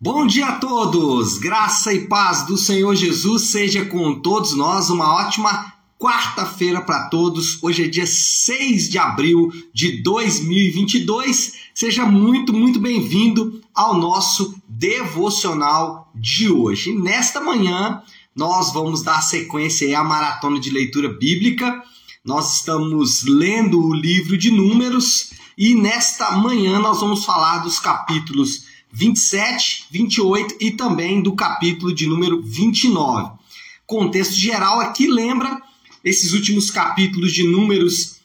Bom dia a todos! Graça e paz do Senhor Jesus seja com todos nós. Uma ótima quarta-feira para todos. Hoje é dia 6 de abril de 2022. Seja muito, muito bem-vindo ao nosso devocional de hoje. Nesta manhã, nós vamos dar sequência à maratona de leitura bíblica. Nós estamos lendo o livro de Números e nesta manhã nós vamos falar dos capítulos 27, 28 e também do capítulo de número 29. Contexto geral aqui lembra esses últimos capítulos de Números.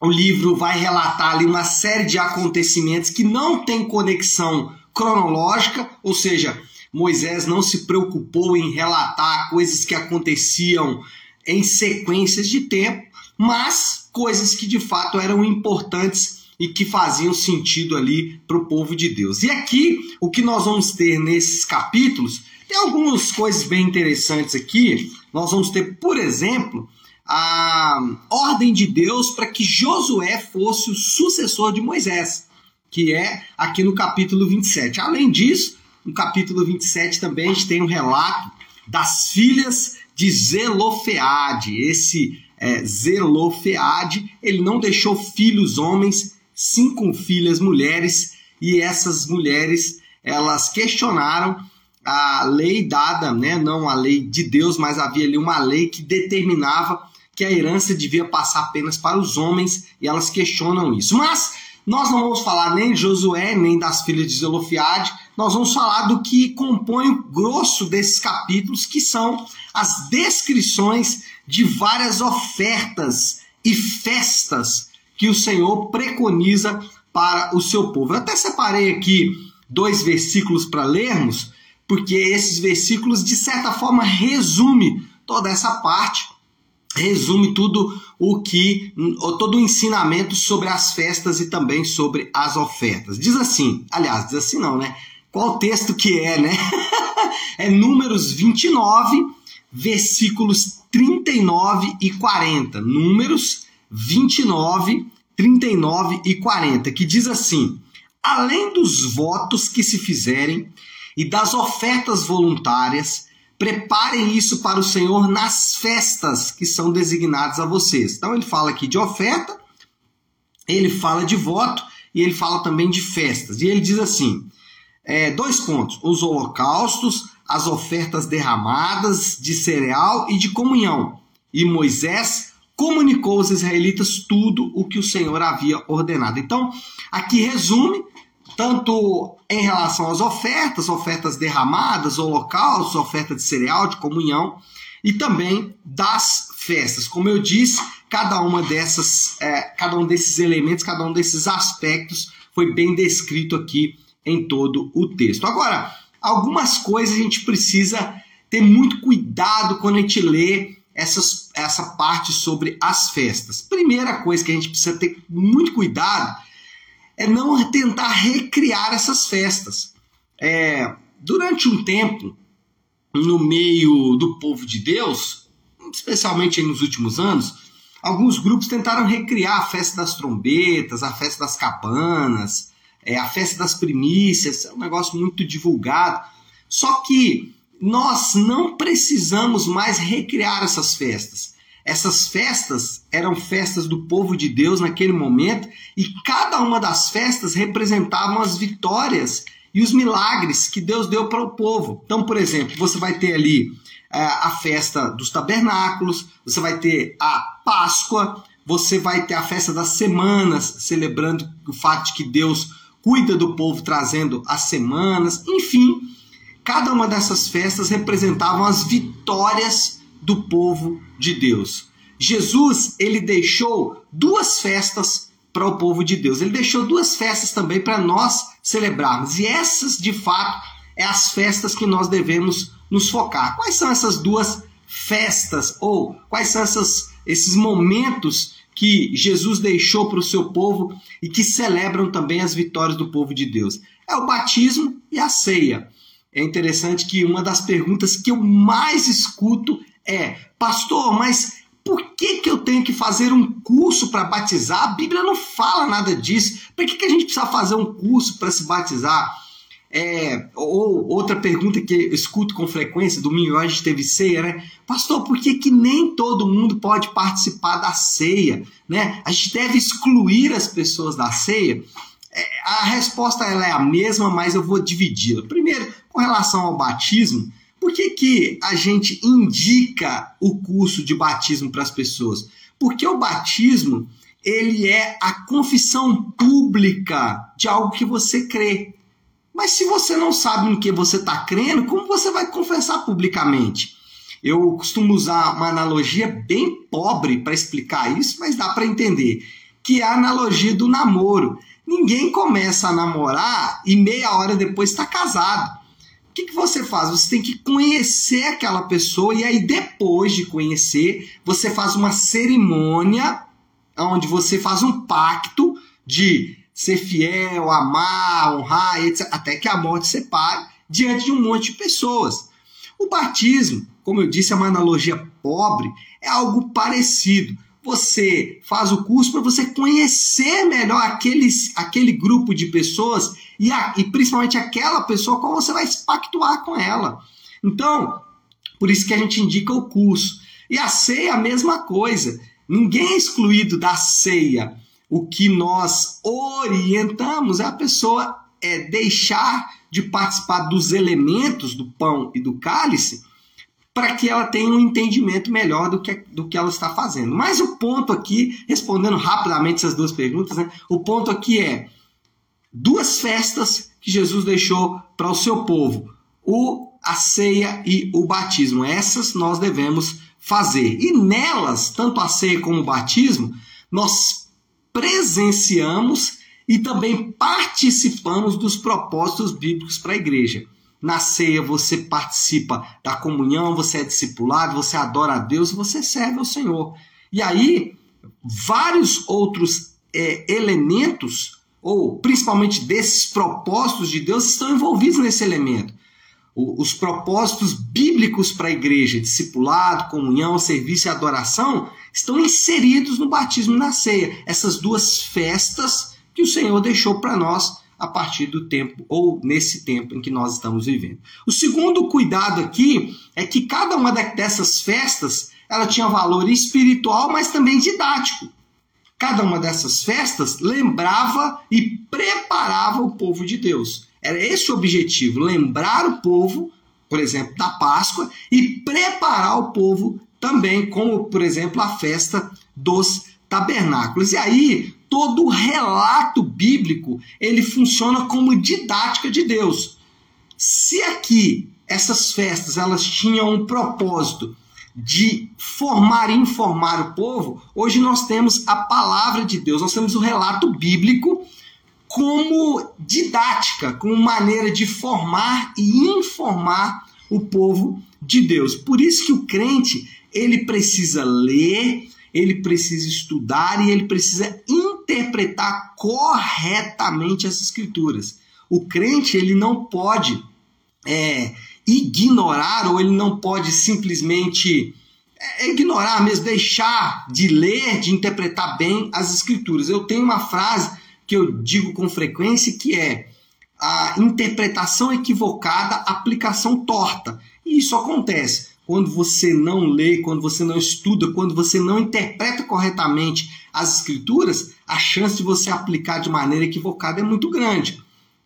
O livro vai relatar ali uma série de acontecimentos que não tem conexão cronológica, ou seja, Moisés não se preocupou em relatar coisas que aconteciam em sequências de tempo, mas coisas que de fato eram importantes e que faziam sentido ali para o povo de Deus. E aqui, o que nós vamos ter nesses capítulos, tem algumas coisas bem interessantes aqui. Nós vamos ter, por exemplo, a ordem de Deus para que Josué fosse o sucessor de Moisés, que é aqui no capítulo 27. Além disso, no capítulo 27 também a gente tem um relato das filhas de Zelofeade. Esse é, Zelofeade, ele não deixou filhos homens, cinco filhas mulheres, e essas mulheres elas questionaram a lei dada, né, não a lei de Deus, mas havia ali uma lei que determinava que a herança devia passar apenas para os homens, e elas questionam isso. Mas nós não vamos falar nem de Josué, nem das filhas de Zelofiade, nós vamos falar do que compõe o grosso desses capítulos, que são as descrições de várias ofertas e festas que o Senhor preconiza para o seu povo. Eu até separei aqui dois versículos para lermos, porque esses versículos de certa forma resume toda essa parte, resume tudo o que todo o ensinamento sobre as festas e também sobre as ofertas. Diz assim, aliás, diz assim não, né? Qual texto que é, né? é Números 29, versículos 39 e 40. Números 29, 39 e 40, que diz assim: Além dos votos que se fizerem e das ofertas voluntárias, preparem isso para o Senhor nas festas que são designadas a vocês. Então ele fala aqui de oferta, ele fala de voto e ele fala também de festas. E ele diz assim: é, dois pontos: os holocaustos, as ofertas derramadas de cereal e de comunhão. E Moisés comunicou aos israelitas tudo o que o Senhor havia ordenado. Então, aqui resume tanto em relação às ofertas, ofertas derramadas, holocaustos, oferta de cereal, de comunhão, e também das festas. Como eu disse, cada uma dessas, é, cada um desses elementos, cada um desses aspectos foi bem descrito aqui em todo o texto. Agora, algumas coisas a gente precisa ter muito cuidado quando a gente lê essas, essa parte sobre as festas. Primeira coisa que a gente precisa ter muito cuidado é não tentar recriar essas festas. É, durante um tempo, no meio do povo de Deus, especialmente nos últimos anos, alguns grupos tentaram recriar a festa das trombetas, a festa das cabanas, é, a festa das primícias, é um negócio muito divulgado. Só que nós não precisamos mais recriar essas festas. Essas festas eram festas do povo de Deus naquele momento e cada uma das festas representavam as vitórias e os milagres que Deus deu para o povo. Então, por exemplo, você vai ter ali é, a festa dos tabernáculos, você vai ter a Páscoa, você vai ter a festa das semanas, celebrando o fato de que Deus cuida do povo trazendo as semanas, enfim, cada uma dessas festas representavam as vitórias do povo de Deus. Jesus, ele deixou duas festas para o povo de Deus. Ele deixou duas festas também para nós celebrarmos. E essas, de fato, é as festas que nós devemos nos focar. Quais são essas duas festas ou quais são essas, esses momentos que Jesus deixou para o seu povo e que celebram também as vitórias do povo de Deus. É o batismo e a ceia. É interessante que uma das perguntas que eu mais escuto é: Pastor, mas por que, que eu tenho que fazer um curso para batizar? A Bíblia não fala nada disso. Por que, que a gente precisa fazer um curso para se batizar? É, ou outra pergunta que eu escuto com frequência, domingo a gente teve ceia, né? Pastor, por que, que nem todo mundo pode participar da ceia? Né? A gente deve excluir as pessoas da ceia? É, a resposta ela é a mesma, mas eu vou dividi-la. Primeiro, com relação ao batismo, por que, que a gente indica o curso de batismo para as pessoas? Porque o batismo ele é a confissão pública de algo que você crê. Mas se você não sabe no que você está crendo, como você vai confessar publicamente? Eu costumo usar uma analogia bem pobre para explicar isso, mas dá para entender, que é a analogia do namoro. Ninguém começa a namorar e meia hora depois está casado. Que, que você faz? Você tem que conhecer aquela pessoa e aí depois de conhecer, você faz uma cerimônia onde você faz um pacto de ser fiel, amar, honrar, etc., até que a morte separe diante de um monte de pessoas. O batismo, como eu disse, é uma analogia pobre, é algo parecido. Você faz o curso para você conhecer melhor aqueles, aquele grupo de pessoas e, a, e principalmente aquela pessoa com você vai pactuar com ela. Então, por isso que a gente indica o curso. E a ceia a mesma coisa. Ninguém é excluído da ceia. O que nós orientamos é a pessoa é deixar de participar dos elementos do pão e do cálice para que ela tenha um entendimento melhor do que, do que ela está fazendo. Mas o ponto aqui, respondendo rapidamente essas duas perguntas, né, o ponto aqui é duas festas que Jesus deixou para o seu povo: o a ceia e o batismo. Essas nós devemos fazer. E nelas, tanto a ceia como o batismo, nós presenciamos e também participamos dos propósitos bíblicos para a igreja. Na ceia você participa da comunhão, você é discipulado, você adora a Deus, você serve ao Senhor. E aí, vários outros é, elementos, ou principalmente desses propósitos de Deus, estão envolvidos nesse elemento os propósitos bíblicos para a igreja, discipulado, comunhão, serviço e adoração, estão inseridos no batismo e na ceia. Essas duas festas que o Senhor deixou para nós a partir do tempo, ou nesse tempo em que nós estamos vivendo. O segundo cuidado aqui é que cada uma dessas festas ela tinha valor espiritual, mas também didático. Cada uma dessas festas lembrava e preparava o povo de Deus. Era esse o objetivo: lembrar o povo, por exemplo, da Páscoa e preparar o povo também, como, por exemplo, a festa dos tabernáculos. E aí, todo o relato bíblico ele funciona como didática de Deus. Se aqui essas festas elas tinham um propósito de formar e informar o povo, hoje nós temos a palavra de Deus, nós temos o relato bíblico como didática, como maneira de formar e informar o povo de Deus. Por isso que o crente, ele precisa ler, ele precisa estudar e ele precisa interpretar corretamente as escrituras. O crente, ele não pode é, ignorar ou ele não pode simplesmente é, ignorar mesmo, deixar de ler, de interpretar bem as escrituras. Eu tenho uma frase que eu digo com frequência, que é a interpretação equivocada, aplicação torta. E isso acontece quando você não lê, quando você não estuda, quando você não interpreta corretamente as escrituras, a chance de você aplicar de maneira equivocada é muito grande.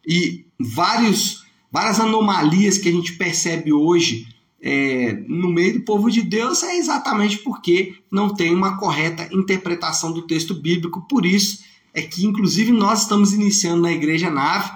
E vários, várias anomalias que a gente percebe hoje é, no meio do povo de Deus é exatamente porque não tem uma correta interpretação do texto bíblico. Por isso, é que, inclusive, nós estamos iniciando na Igreja Nave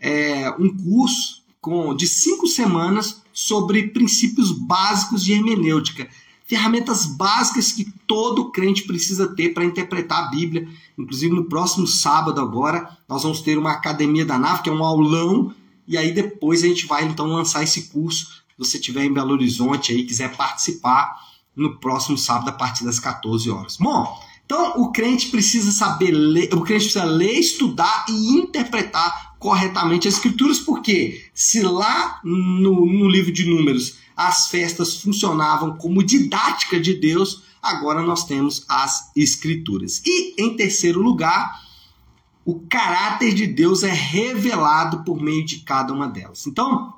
é, um curso com, de cinco semanas sobre princípios básicos de hermenêutica. Ferramentas básicas que todo crente precisa ter para interpretar a Bíblia. Inclusive, no próximo sábado, agora, nós vamos ter uma academia da nave, que é um aulão, e aí depois a gente vai então lançar esse curso. Se você estiver em Belo Horizonte aí quiser participar no próximo sábado, a partir das 14 horas. Bom, então, o crente precisa saber ler, o crente precisa ler, estudar e interpretar corretamente as escrituras, porque se lá no, no livro de Números as festas funcionavam como didática de Deus, agora nós temos as escrituras. E em terceiro lugar, o caráter de Deus é revelado por meio de cada uma delas. Então,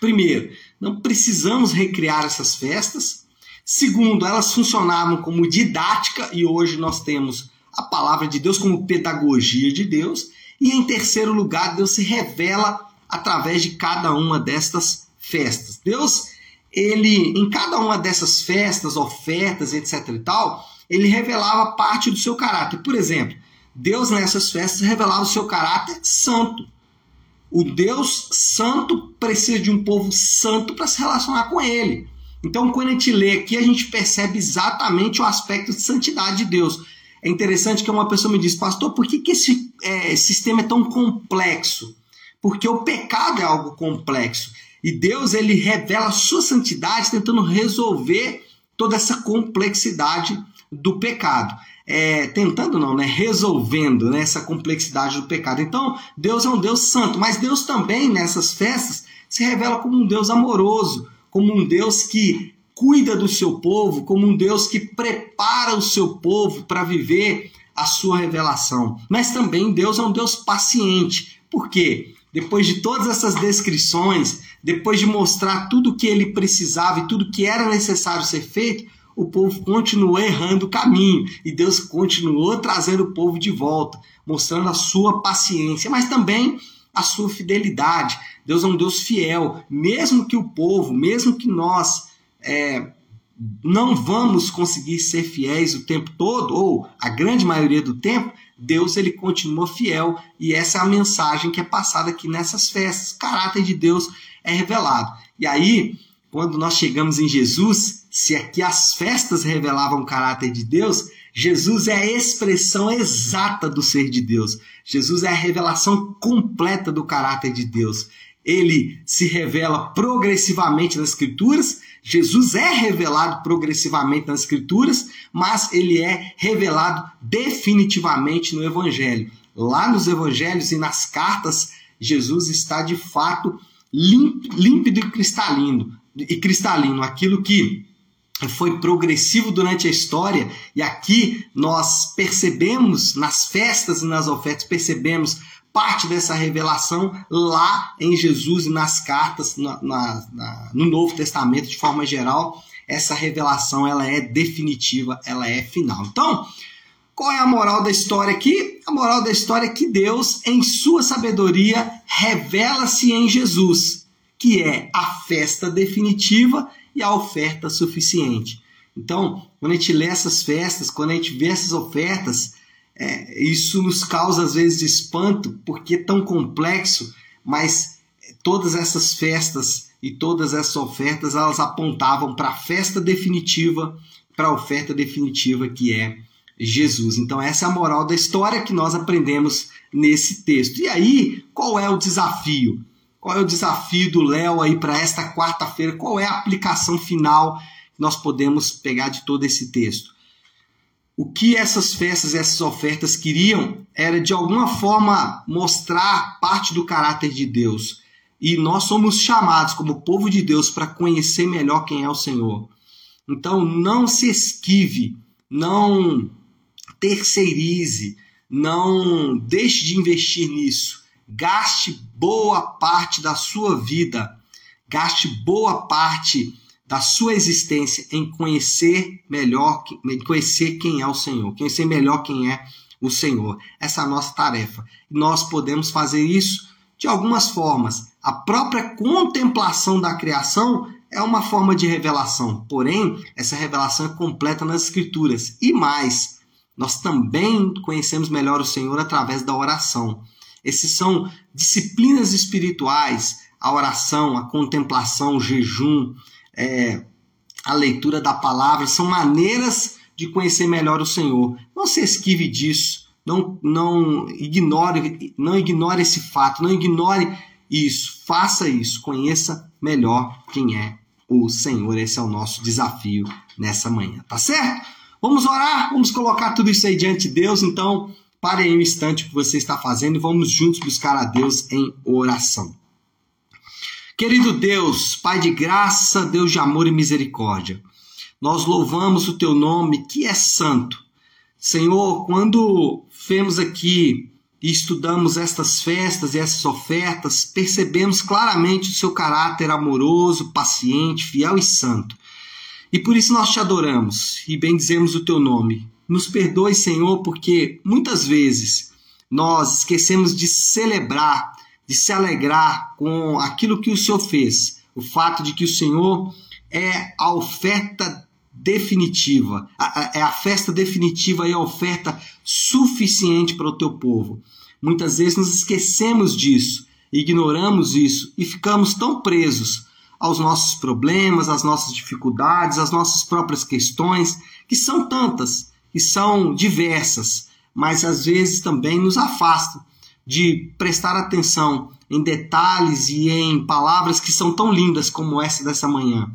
primeiro, não precisamos recriar essas festas. Segundo, elas funcionavam como didática e hoje nós temos a palavra de Deus como pedagogia de Deus. E em terceiro lugar, Deus se revela através de cada uma destas festas. Deus, ele em cada uma dessas festas, ofertas, etc e tal, ele revelava parte do seu caráter. Por exemplo, Deus nessas festas revelava o seu caráter santo. O Deus santo precisa de um povo santo para se relacionar com ele. Então, quando a gente lê aqui, a gente percebe exatamente o aspecto de santidade de Deus. É interessante que uma pessoa me diz, pastor, por que, que esse é, sistema é tão complexo? Porque o pecado é algo complexo. E Deus ele revela a sua santidade tentando resolver toda essa complexidade do pecado é, tentando não, né, resolvendo né, essa complexidade do pecado. Então, Deus é um Deus santo, mas Deus também nessas festas se revela como um Deus amoroso, como um Deus que cuida do seu povo, como um Deus que prepara o seu povo para viver a sua revelação. Mas também Deus é um Deus paciente. Por quê? Depois de todas essas descrições, depois de mostrar tudo o que ele precisava e tudo que era necessário ser feito, o povo continuou errando o caminho e Deus continuou trazendo o povo de volta, mostrando a sua paciência, mas também a sua fidelidade. Deus é um Deus fiel, mesmo que o povo, mesmo que nós é, não vamos conseguir ser fiéis o tempo todo, ou a grande maioria do tempo, Deus ele continua fiel e essa é a mensagem que é passada aqui nessas festas. O caráter de Deus é revelado. E aí, quando nós chegamos em Jesus, se aqui as festas revelavam o caráter de Deus, Jesus é a expressão exata do ser de Deus. Jesus é a revelação completa do caráter de Deus. Ele se revela progressivamente nas Escrituras, Jesus é revelado progressivamente nas Escrituras, mas ele é revelado definitivamente no Evangelho. Lá nos Evangelhos e nas cartas, Jesus está de fato límpido e cristalino, e cristalino, aquilo que foi progressivo durante a história e aqui nós percebemos nas festas e nas ofertas percebemos parte dessa revelação lá em Jesus e nas cartas na, na, na, no Novo Testamento de forma geral. Essa revelação ela é definitiva ela é final. Então qual é a moral da história aqui? A moral da história é que Deus em sua sabedoria revela-se em Jesus que é a festa definitiva e a oferta suficiente. Então, quando a gente lê essas festas, quando a gente vê essas ofertas, é, isso nos causa às vezes espanto, porque é tão complexo, mas todas essas festas e todas essas ofertas, elas apontavam para a festa definitiva, para a oferta definitiva que é Jesus. Então, essa é a moral da história que nós aprendemos nesse texto. E aí, qual é o desafio? Qual é o desafio do Léo aí para esta quarta-feira? Qual é a aplicação final que nós podemos pegar de todo esse texto? O que essas festas, essas ofertas queriam era de alguma forma mostrar parte do caráter de Deus. E nós somos chamados como povo de Deus para conhecer melhor quem é o Senhor. Então não se esquive, não terceirize, não deixe de investir nisso gaste boa parte da sua vida, gaste boa parte da sua existência em conhecer melhor, em conhecer quem é o Senhor, conhecer melhor quem é o Senhor. Essa é a nossa tarefa. Nós podemos fazer isso de algumas formas. A própria contemplação da criação é uma forma de revelação, porém, essa revelação é completa nas Escrituras. E mais, nós também conhecemos melhor o Senhor através da oração. Esses são disciplinas espirituais, a oração, a contemplação, o jejum, é, a leitura da palavra, são maneiras de conhecer melhor o Senhor. Não se esquive disso, não, não ignore, não ignore esse fato, não ignore isso, faça isso, conheça melhor quem é o Senhor. Esse é o nosso desafio nessa manhã, tá certo? Vamos orar, vamos colocar tudo isso aí diante de Deus, então Pare aí um instante o que você está fazendo e vamos juntos buscar a Deus em oração. Querido Deus, Pai de graça, Deus de amor e misericórdia, nós louvamos o teu nome que é santo. Senhor, quando vemos aqui e estudamos estas festas e essas ofertas, percebemos claramente o seu caráter amoroso, paciente, fiel e santo. E por isso nós te adoramos e bendizemos o teu nome. Nos perdoe, Senhor, porque muitas vezes nós esquecemos de celebrar, de se alegrar com aquilo que o Senhor fez. O fato de que o Senhor é a oferta definitiva, é a festa definitiva e a oferta suficiente para o teu povo. Muitas vezes nos esquecemos disso, ignoramos isso e ficamos tão presos aos nossos problemas, às nossas dificuldades, às nossas próprias questões, que são tantas, que são diversas, mas às vezes também nos afastam de prestar atenção em detalhes e em palavras que são tão lindas como essa dessa manhã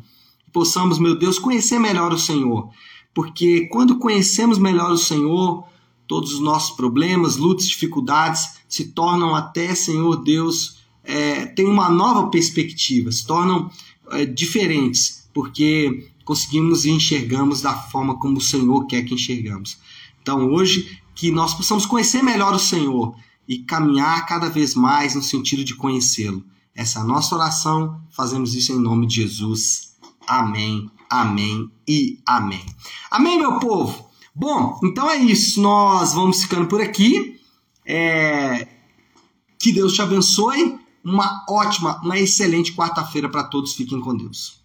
possamos, meu Deus, conhecer melhor o Senhor. Porque quando conhecemos melhor o Senhor, todos os nossos problemas, lutas, dificuldades se tornam até, Senhor Deus, é, tem uma nova perspectiva, se tornam é, diferentes, porque conseguimos e enxergamos da forma como o Senhor quer que enxergamos. Então, hoje, que nós possamos conhecer melhor o Senhor e caminhar cada vez mais no sentido de conhecê-lo. Essa é a nossa oração, fazemos isso em nome de Jesus. Amém, amém e amém. Amém, meu povo? Bom, então é isso. Nós vamos ficando por aqui. É... Que Deus te abençoe. Uma ótima, uma excelente quarta-feira para todos. Fiquem com Deus.